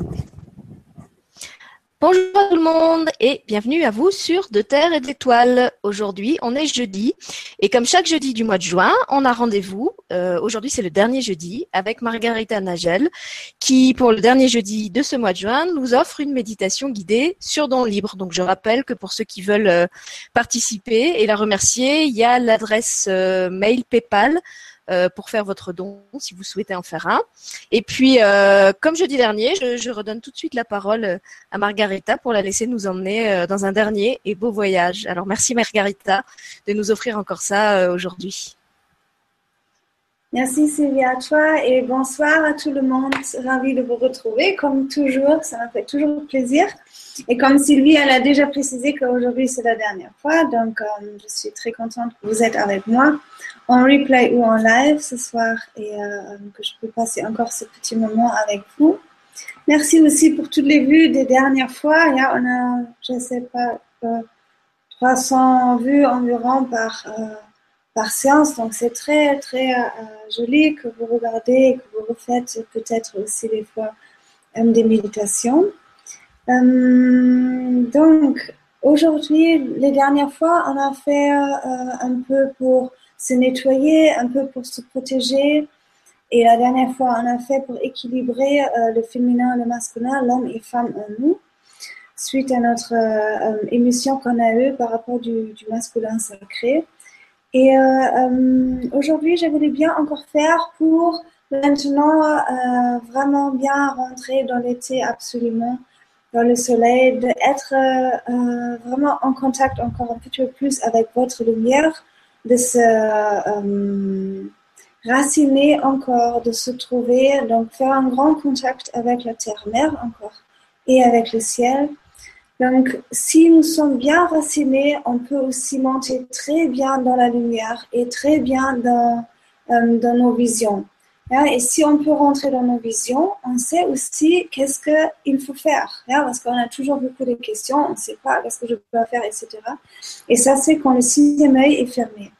Bonjour tout le monde et bienvenue à vous sur De Terre et d'Étoiles. Aujourd'hui, on est jeudi et comme chaque jeudi du mois de juin, on a rendez-vous. Euh, aujourd'hui, c'est le dernier jeudi avec Margarita Nagel qui, pour le dernier jeudi de ce mois de juin, nous offre une méditation guidée sur don libre. Donc, je rappelle que pour ceux qui veulent euh, participer et la remercier, il y a l'adresse euh, mail PayPal euh, pour faire votre don si vous souhaitez en faire un. Et puis, euh, comme jeudi dernier, je, redonne tout de suite la parole euh, à Margarita pour la laisser nous emmener dans un dernier et beau voyage. Alors, merci Margarita de nous offrir encore ça aujourd'hui. Merci Sylvia à toi et bonsoir à tout le monde. Ravi de vous retrouver. Comme toujours, ça me fait toujours plaisir. Et comme Sylvie, elle a déjà précisé qu'aujourd'hui c'est la dernière fois, donc je suis très contente que vous êtes avec moi en replay ou en live ce soir et euh, que je peux passer encore ce petit moment avec vous. Merci aussi pour toutes les vues des dernières fois. Il y a, on a, je ne sais pas, 300 vues environ par, euh, par séance. Donc c'est très, très euh, joli que vous regardez, que vous refaites peut-être aussi des fois des méditations. Donc aujourd'hui, les dernières fois, on a fait un peu pour se nettoyer, un peu pour se protéger. Et la dernière fois, on a fait pour équilibrer euh, le féminin le masculin, l'homme et femme en nous, suite à notre euh, euh, émission qu'on a eue par rapport du, masculin sacré. Et aujourd'hui, je voulais bien encore faire pour maintenant vraiment bien rentrer dans l'été absolument, dans le soleil, d'être vraiment en contact encore un petit peu plus avec votre lumière de se euh, raciner encore, de se trouver, donc faire un grand contact avec la terre-mère encore et avec le ciel. Donc, si nous sommes bien racinés, on peut aussi monter très bien dans la lumière et très bien dans, euh, dans nos visions. Et si on peut rentrer dans nos visions, on sait aussi qu'est-ce qu'il faut faire. Parce qu'on a toujours beaucoup de questions, on ne sait pas qu'est-ce que je peux faire, etc. Et ça, c'est quand le sixième œil est fermé.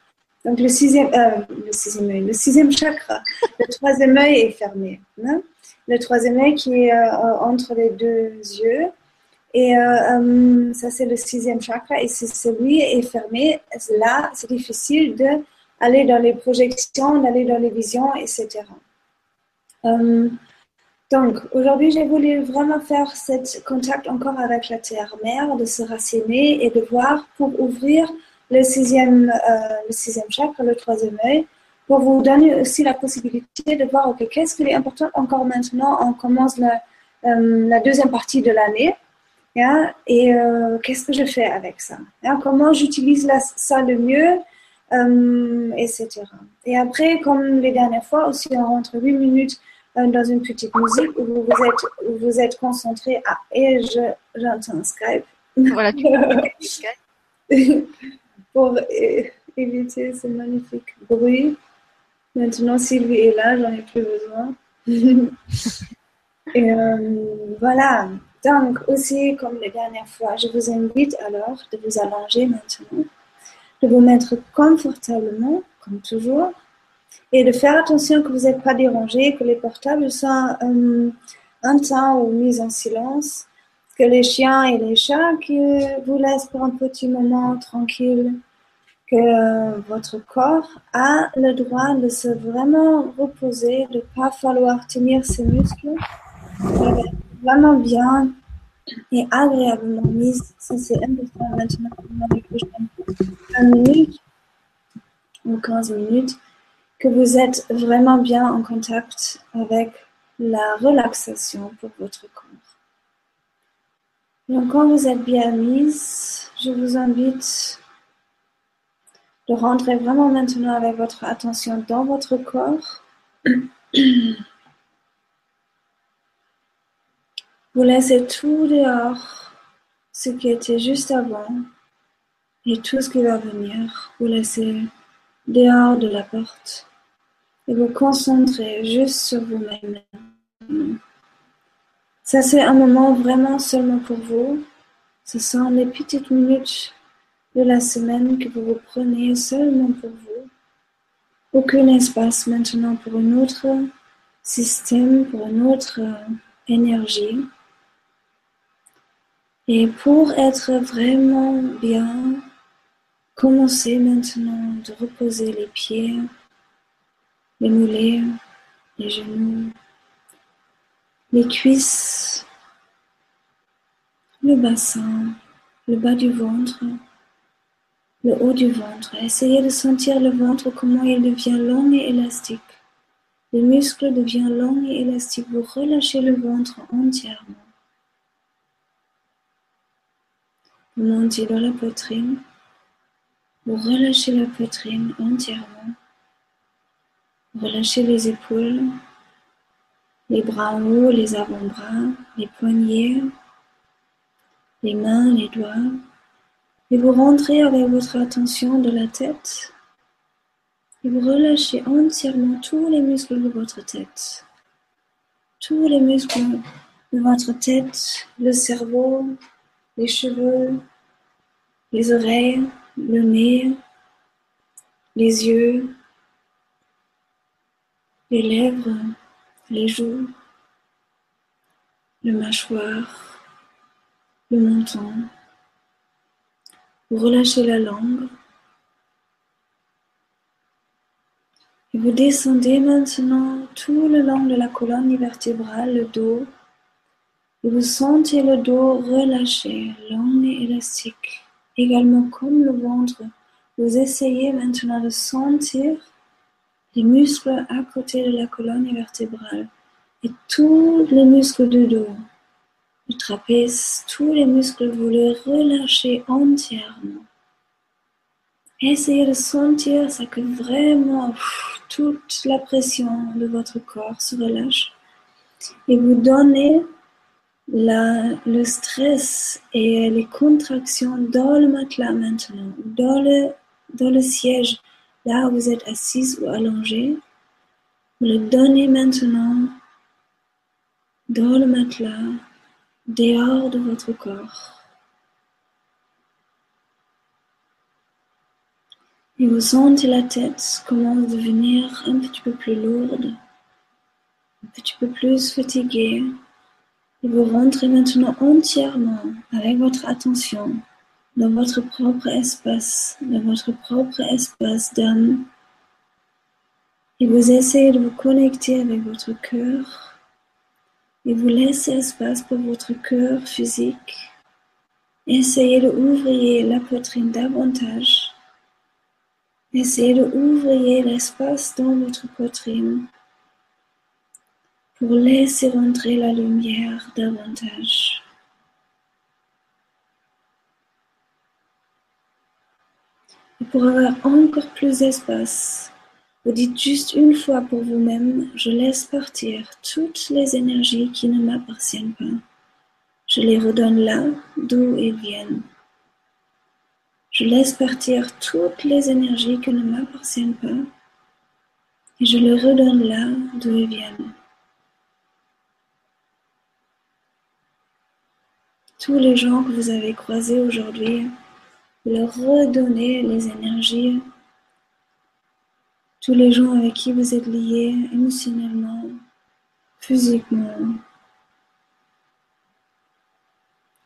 Donc le sixième, euh, le sixième œil, le sixième chakra, le troisième œil est fermé. Hein. Le troisième œil qui est euh, entre les deux yeux. Et euh, ça, c'est le sixième chakra. Et si celui est fermé, là, c'est difficile d'aller dans les projections, d'aller dans les visions, etc. donc, aujourd'hui, j'ai voulu vraiment faire ce contact encore avec la terre-mère, de se raciner et de voir pour ouvrir le sixième, euh, le sixième le troisième œil, pour vous donner aussi la possibilité de voir, ok, qu'est-ce qui est important encore maintenant, on commence la, euh, deuxième partie de l'année, et euh, qu'est-ce que je fais avec ça, comment j'utilise ça le mieux, etc. Et après, comme les dernières fois, aussi on rentre 8 minutes dans une petite musique où vous êtes, où vous êtes concentré. Ah, et j'entends Skype. Voilà, tu Skype. pour éviter ce magnifique bruit. Maintenant, Sylvie est là, j'en ai plus besoin. Et euh, voilà. Donc, aussi, comme les dernières fois, je vous invite alors de vous allonger maintenant, de vous mettre confortablement, comme toujours, et de faire attention que vous n'êtes pas dérangé, que les portables soient euh, un temps ou mis en silence, que les chiens et les chats qui vous laissent pour un petit moment tranquille, que votre corps a le droit de se vraiment reposer, de ne pas falloir tenir ses muscles, vraiment bien et agréablement mis. Ça, c'est important maintenant dans les prochaines 20 minutes ou 15 minutes, que vous êtes vraiment bien en contact avec la relaxation pour votre corps. Donc, quand vous êtes bien mise, je vous invite de rentrer vraiment maintenant avec votre attention dans votre corps. Vous laissez tout dehors, ce qui était juste avant, et tout ce qui va venir. Vous laissez dehors de la porte et vous concentrez juste sur vous-même. Ça, c'est un moment vraiment seulement pour vous. Ce sont les petites minutes de la semaine que vous vous prenez seulement pour vous. Aucun espace maintenant pour un autre système, pour un autre énergie. Et pour être vraiment bien, commencez maintenant de reposer les pieds, les mollets, les genoux, les cuisses, le bassin, le bas du ventre, le haut du ventre. Essayez de sentir le ventre, comment il devient long et élastique. Le muscle devient long et élastique. Vous relâchez le ventre entièrement. Vous montez dans la poitrine. Vous relâchez la poitrine entièrement. Relâchez les épaules, les bras en haut, les avant-bras, les poignets, les mains, les doigts. Et vous rentrez avec votre attention de la tête et vous relâchez entièrement tous les muscles de votre tête. Tous les muscles de votre tête, le cerveau, les cheveux, les oreilles, le nez, les yeux, les lèvres, les joues, le mâchoire, le menton, vous relâchez la langue. Et vous descendez maintenant tout le long de la colonne vertébrale, le dos. Vous sentez le dos relâché, long et élastique. Également comme le ventre, vous essayez maintenant de sentir les muscles à côté de la colonne vertébrale et tous les muscles du dos le trapèze, tous les muscles, vous les relâchez entièrement. Essayez de sentir ça que vraiment toute la pression de votre corps se relâche et vous donnez le stress et les contractions dans le matelas maintenant, dans le, dans le siège, là où vous êtes assis ou allongé. Vous le donnez maintenant dans le matelas dehors de votre corps. Et vous sentez la tête commence à devenir un petit peu plus lourde, un petit peu plus fatiguée. Vous rentrez maintenant entièrement avec votre attention dans votre propre espace, dans votre propre espace d'âme. Et vous essayez de vous connecter avec votre cœur et vous laissez espace pour votre cœur physique. Essayez de ouvrir la poitrine davantage. Essayez de ouvrir l'espace dans votre poitrine pour laisser rentrer la lumière davantage. Et pour avoir encore plus d'espace, vous dites juste une fois pour vous-même, je laisse partir toutes les énergies qui ne m'appartiennent pas. Je les redonne là d'où elles viennent. Je laisse partir toutes les énergies qui ne m'appartiennent pas et je les redonne là d'où elles viennent. Tous les gens que vous avez croisés aujourd'hui, leur redonnez les énergies tous les gens avec qui vous êtes liés émotionnellement, physiquement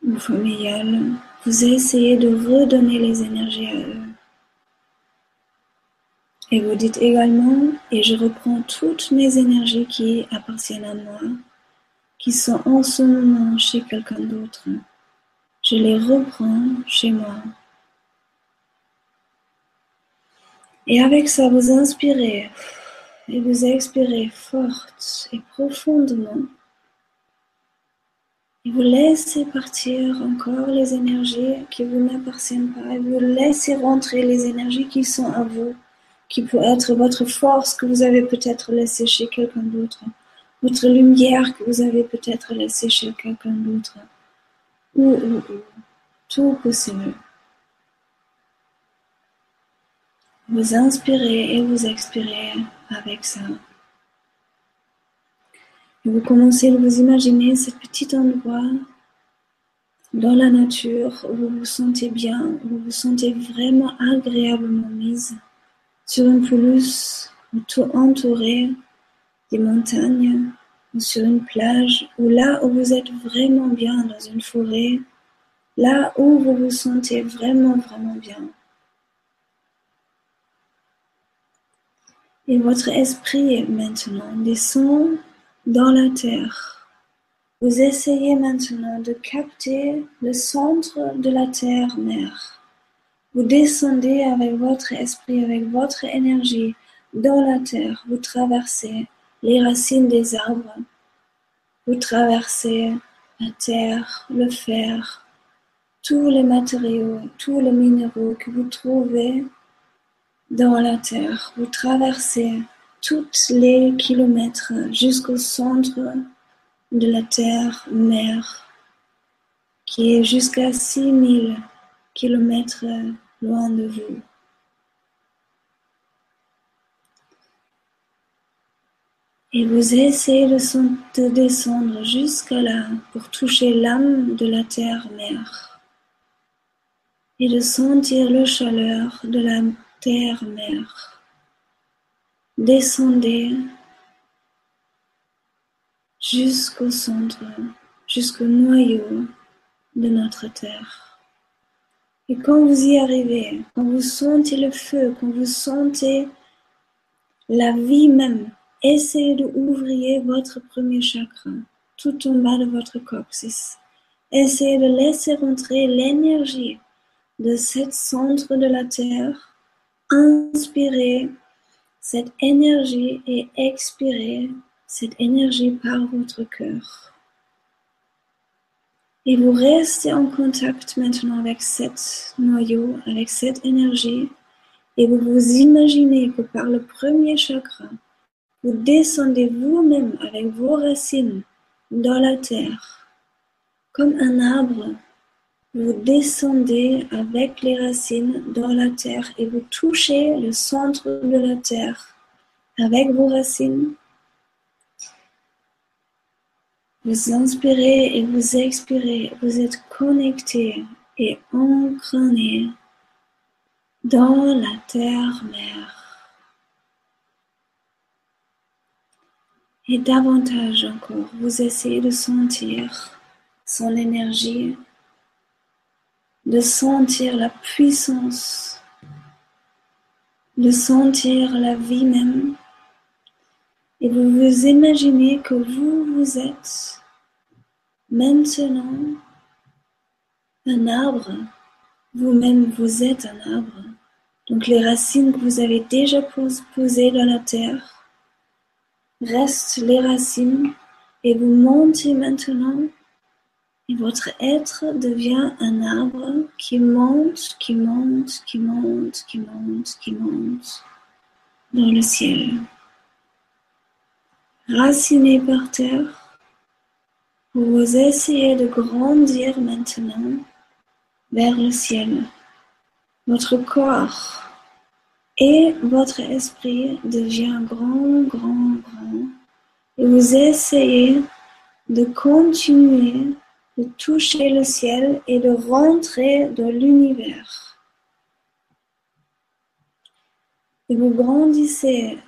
ou familial, vous essayez de redonner les énergies à eux. Et vous dites également, et je reprends toutes mes énergies qui appartiennent à moi, qui sont en ce moment chez quelqu'un d'autre. Je les reprends chez moi. Et avec ça, vous inspirez et vous expirez forte et profondément. Et vous laissez partir encore les énergies qui vous n'appartiennent pas. Et vous laissez rentrer les énergies qui sont à vous, qui peut être votre force que vous avez peut-être laissée chez quelqu'un d'autre, votre lumière que vous avez peut-être laissée chez quelqu'un d'autre, tout possible. Vous inspirez et vous expirez avec ça. Et vous commencez à vous imaginer ce petit endroit dans la nature où vous vous sentez bien, où vous vous sentez vraiment agréablement mise sur une pelouse tout entourée des montagnes, sur une plage, ou là où vous êtes vraiment bien dans une forêt, là où vous vous sentez vraiment, vraiment bien. Et votre esprit maintenant descend dans la terre. Vous essayez maintenant de capter le centre de la terre-mère. Vous descendez avec votre esprit, avec votre énergie dans la terre. Vous traversez les racines des arbres. Vous traversez la terre, le fer, tous les matériaux, tous les minéraux que vous trouvez dans la terre. Vous traversez tous les kilomètres jusqu'au centre de la terre mère, qui est jusqu'à 6000 kilomètres loin de vous. Et vous essayez de, descendre jusqu'à là pour toucher l'âme de la terre-mère et de sentir la chaleur de la terre-mère. Descendez jusqu'au centre, jusqu'au noyau de notre terre. Et quand vous y arrivez, quand vous sentez le feu, quand vous sentez la vie même, Essayez de ouvrir votre premier chakra tout en bas de votre coccyx. Essayez de laisser rentrer l'énergie de ce centre de la Terre. Inspirez cette énergie et expirez cette énergie par votre cœur. Et vous restez en contact maintenant avec cet noyau, avec cette énergie, et vous vous imaginez que par le premier chakra, vous descendez vous-même avec vos racines dans la terre. Comme un arbre, vous descendez avec les racines dans la terre et vous touchez le centre de la terre avec vos racines. Vous inspirez et vous expirez, vous êtes connecté et ancré dans la terre-mère. Et davantage encore, vous essayez de sentir son énergie, de sentir la puissance, de sentir la vie même. Et vous vous imaginez que vous, vous êtes maintenant un arbre. Vous-même, vous êtes un arbre. Donc les racines que vous avez déjà posées dans la terre restent les racines et vous montez maintenant et votre être devient un arbre qui monte, qui monte, qui monte, qui monte, qui monte dans le ciel. Raciné par terre, vous essayez de grandir maintenant vers le ciel. Votre corps et votre esprit devient grand, grand, grand. Et vous essayez de continuer de toucher le ciel et de rentrer dans l'univers. Et vous grandissez,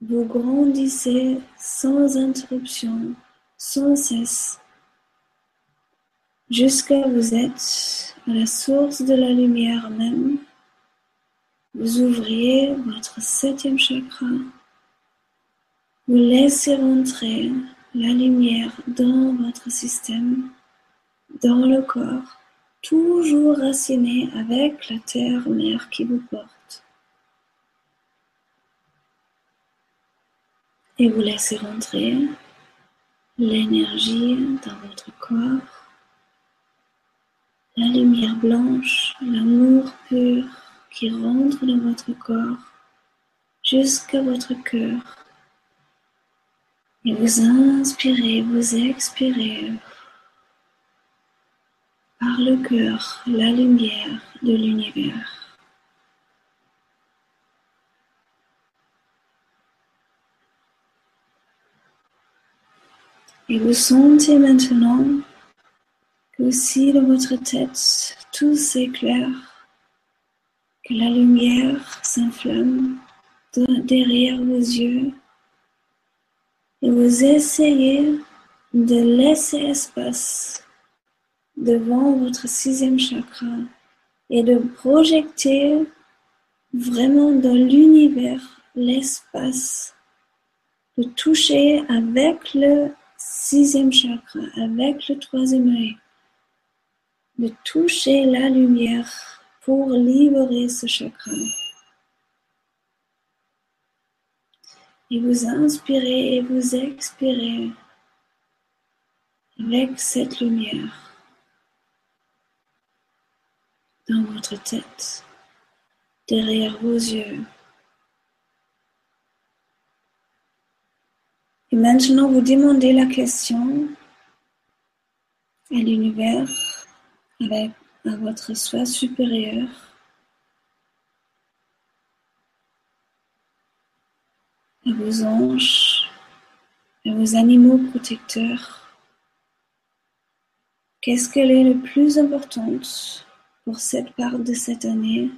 vous grandissez sans interruption, sans cesse, jusqu'à vous êtes à la source de la lumière même vous ouvrez votre septième chakra. Vous laissez rentrer la lumière dans votre système, dans le corps, toujours raciné avec la terre-mère qui vous porte. Et vous laissez rentrer l'énergie dans votre corps, la lumière blanche, l'amour pur qui rentre dans votre corps jusqu'à votre cœur. Et vous inspirez, vous expirez par le cœur la lumière de l'univers. Et vous sentez maintenant que aussi dans votre tête tout s'éclaire que la lumière s'inflamme derrière vos yeux Et vous essayez de laisser espace devant votre sixième chakra et de projeter vraiment dans l'univers l'espace, de toucher avec le sixième chakra, avec le troisième œil, de toucher la lumière pour libérer ce chakra. Et vous inspirez et vous expirez avec cette lumière dans votre tête, derrière vos yeux. Et maintenant, vous demandez la question à l'univers, avec à votre soi supérieur. à vos anges, à vos animaux protecteurs. Qu'est-ce qu'elle est le plus importante pour cette part de cette année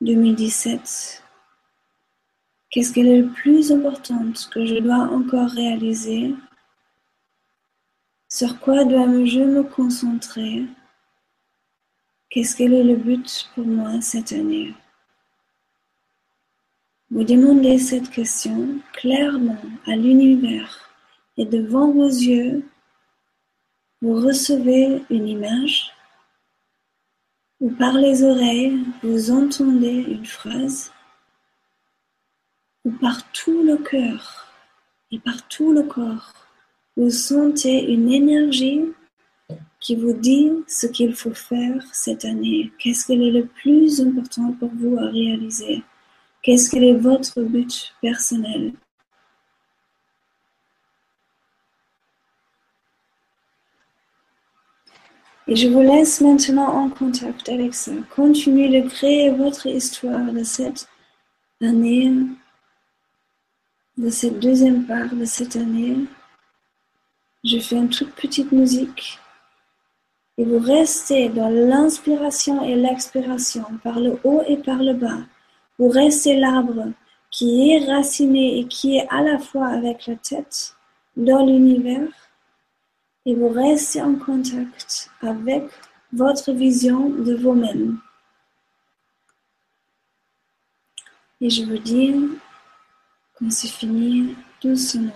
2017 Qu'est-ce qu'elle est le plus importante que je dois encore réaliser? Sur quoi dois-je me concentrer? Qu'est-ce qu'elle est le but pour moi cette année? Vous demandez cette question clairement à l'univers et devant vos yeux, vous recevez une image ou par les oreilles, vous entendez une phrase ou par tout le cœur et par tout le corps, vous sentez une énergie qui vous dit ce qu'il faut faire cette année, qu'est-ce qui est le plus important pour vous à réaliser? Qu'est-ce que est votre but personnel? Et je vous laisse maintenant en contact avec ça. Continuez de créer votre histoire de cette année, de cette deuxième part de cette année. Je fais une toute petite musique et vous restez dans l'inspiration et l'expiration par le haut et par le bas. Vous restez l'arbre qui est raciné et qui est à la fois avec la tête dans l'univers et vous restez en contact avec votre vision de vous-même. Et je vous dis quand c'est fini doucement.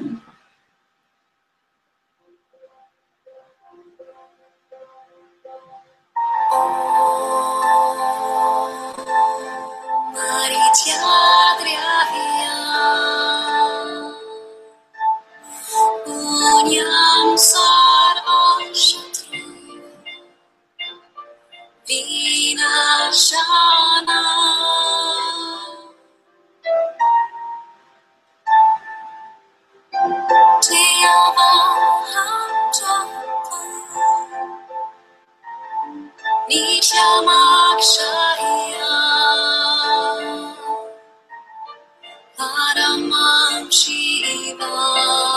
起一。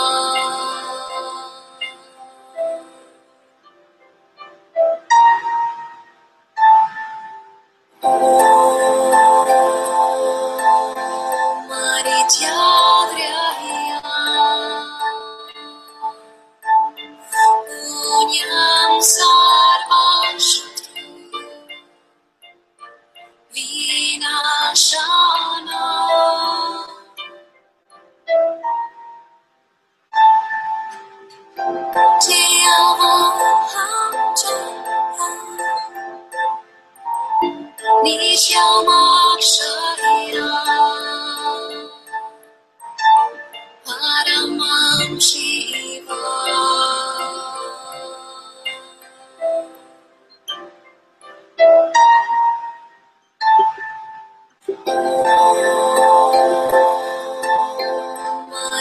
我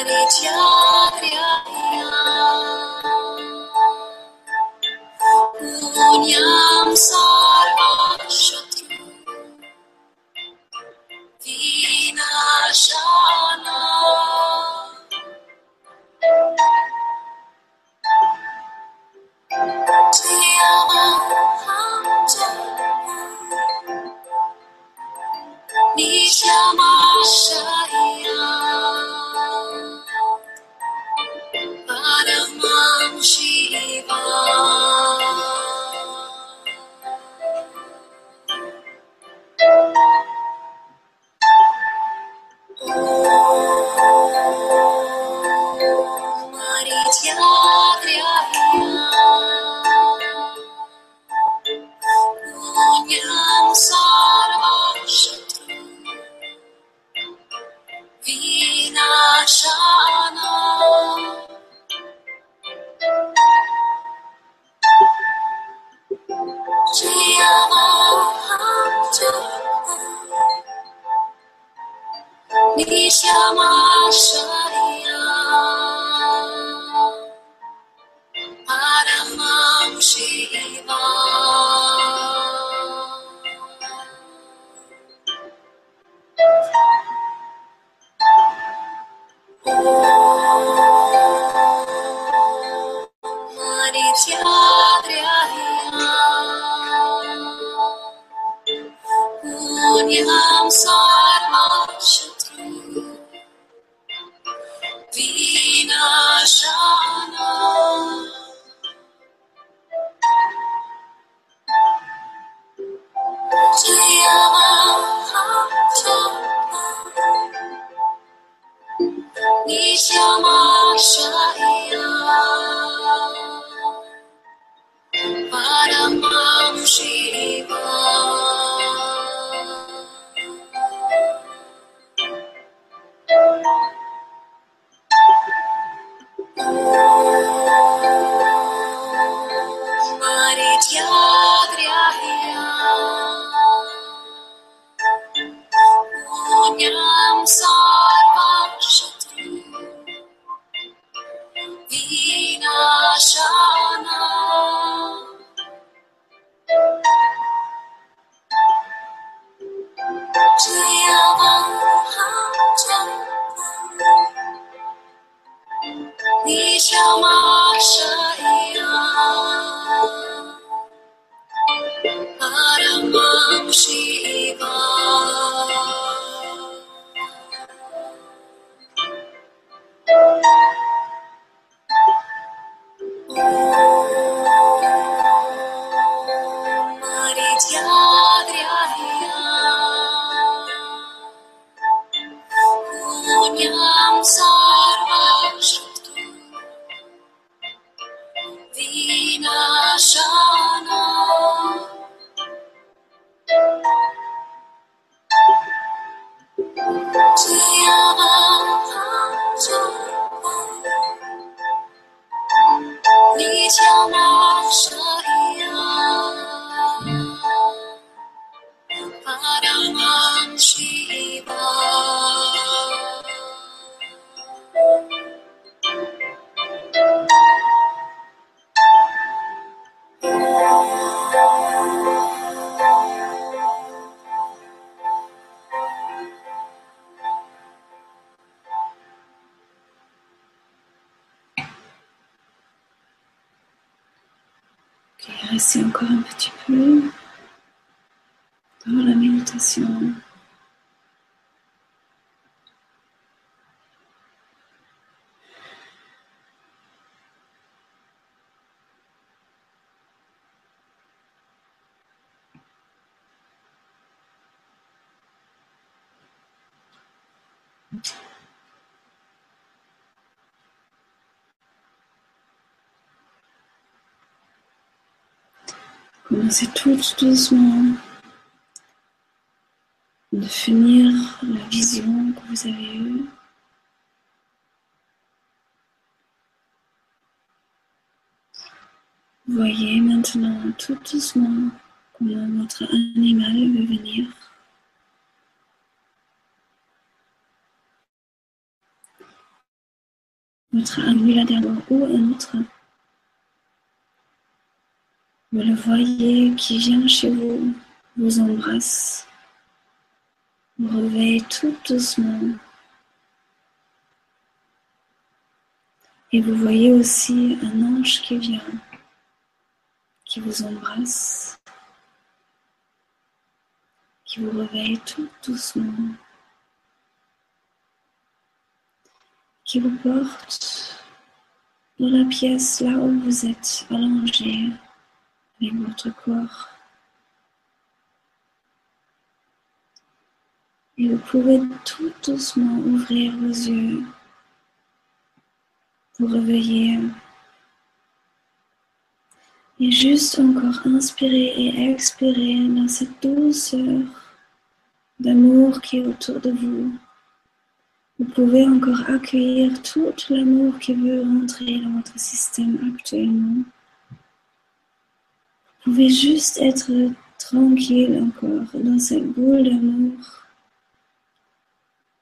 的家。Oh. 你叫那声 Commencez tout doucement de finir la vision que vous avez eue. Voyez maintenant tout doucement comment votre animal veut venir. Votre animal là derrière ou un autre. Vous le voyez qui vient chez vous, vous embrasse, vous réveille tout doucement. Et vous voyez aussi un ange qui vient, qui vous embrasse, qui vous réveille tout doucement, qui vous porte dans la pièce là où vous êtes allongé votre corps. Et vous pouvez tout doucement ouvrir vos yeux vous réveiller. Et juste encore inspirer et expirer dans cette douceur d'amour qui est autour de vous. Vous pouvez encore accueillir tout l'amour qui veut rentrer dans votre système actuellement. Vous pouvez juste être tranquille encore dans cette boule d'amour.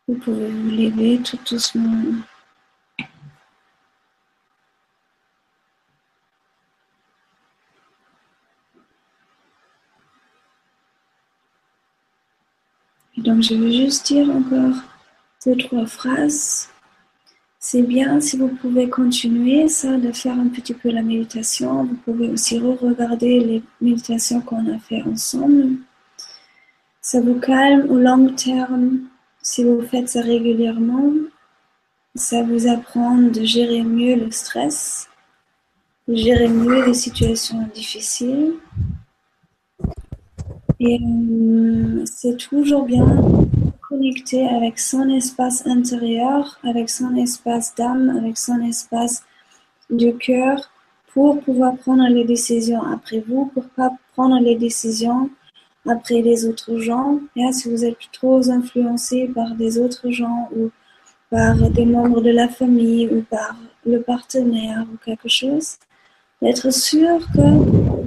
Vous pouvez vous lever tout doucement. Et donc je vais juste dire encore deux, trois phrases. C'est bien si vous pouvez continuer ça, de faire un petit peu la méditation. Vous pouvez aussi re-regarder les méditations qu'on a fait ensemble. Ça vous calme au long terme si vous faites ça régulièrement. Ça vous apprend de gérer mieux le stress, de gérer mieux les situations difficiles. Et euh, c'est toujours bien connecter avec son espace intérieur, avec son espace d'âme, avec son espace du cœur pour pouvoir prendre les décisions après vous, pour pas prendre les décisions après les autres gens. Et si vous êtes trop influencé par des autres gens ou par des membres de la famille ou par le partenaire ou quelque chose, d'être sûr que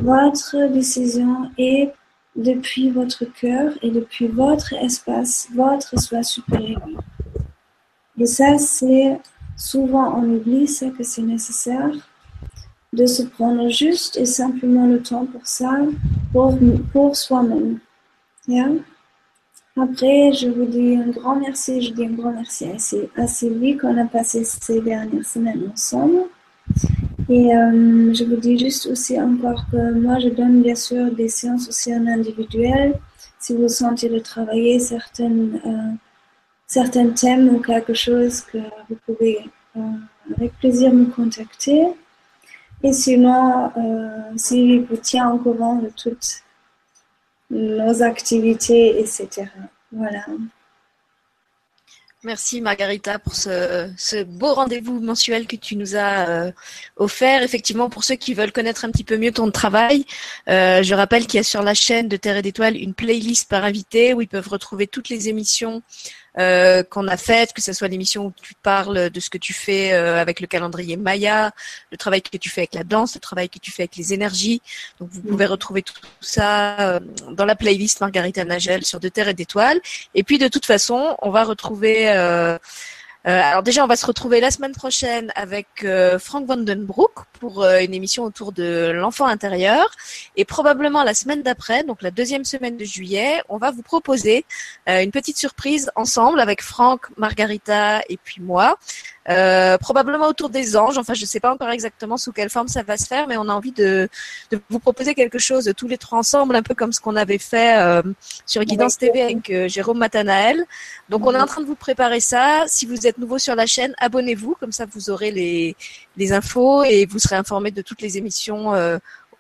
votre décision est depuis votre cœur et depuis votre espace, votre soi supérieur. Et ça, c'est souvent on oublie ça que c'est nécessaire de se prendre juste et simplement le temps pour ça, pour, pour soi-même. Après, je vous dis un grand merci, je dis un grand merci à, à Sylvie qu'on a passé ces dernières semaines ensemble. Et euh, je vous dis juste aussi encore que moi, je donne bien sûr des séances aussi en individuel. Si vous sentez de travailler certaines, euh, certains thèmes ou quelque chose que vous pouvez euh, avec plaisir me contacter. Et sinon, si vous tient au courant de toutes nos activités, etc. Voilà. Merci Margarita pour ce, beau rendez-vous mensuel que tu nous as euh, offert. Effectivement, pour ceux qui veulent connaître un petit peu mieux ton travail, euh, je rappelle qu'il y a sur la chaîne de Terre et d'Étoiles une playlist par invité où ils peuvent retrouver toutes les émissions euh, qu'on a faites, que ce soit l'émission où tu parles de ce que tu fais euh, avec le calendrier Maya, le travail que tu fais avec la danse, le travail que tu fais avec les énergies. Donc vous pouvez retrouver tout, ça euh, dans la playlist Margarita Nagel sur De Terre et d'Étoiles. Et puis de toute façon, on va retrouver euh, alors déjà, on va se retrouver la semaine prochaine avec euh, Frank Vandenbroek pour euh, une émission autour de l'enfant intérieur. Et probablement la semaine d'après, donc la deuxième semaine de juillet, on va vous proposer une petite surprise ensemble avec Franck, Margarita et puis moi. Euh, probablement autour des anges. Enfin, je ne sais pas encore exactement sous quelle forme ça va se faire, mais on a envie de, de vous proposer quelque chose tous les trois ensemble, un peu comme ce qu'on avait fait euh, sur Guidance TV avec euh, Jérôme Matanael. Donc, on est en train de vous préparer ça. Si vous êtes nouveau sur la chaîne, abonnez-vous, comme ça vous aurez les, les infos et vous serez informé de toutes les émissions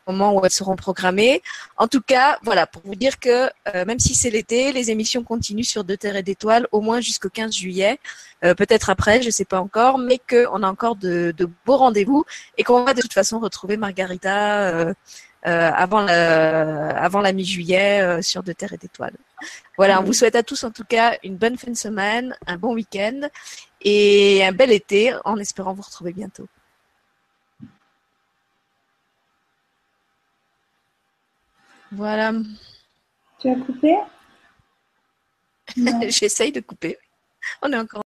moment où elles seront programmées. En tout cas, voilà, pour vous dire que euh, même si c'est l'été, les émissions continuent sur De Terre et d'Étoiles au moins jusqu'au 15 juillet, euh, peut-être après, je ne sais pas encore, mais qu'on a encore de, beaux rendez-vous et qu'on va de toute façon retrouver Margarita euh, avant la, avant la mi-juillet sur De Terre et d'Étoiles. Voilà, on vous souhaite à tous en tout cas une bonne fin de semaine, un bon week-end et un bel été en espérant vous retrouver bientôt. Voilà. Tu as coupé? J'essaye de couper. On est encore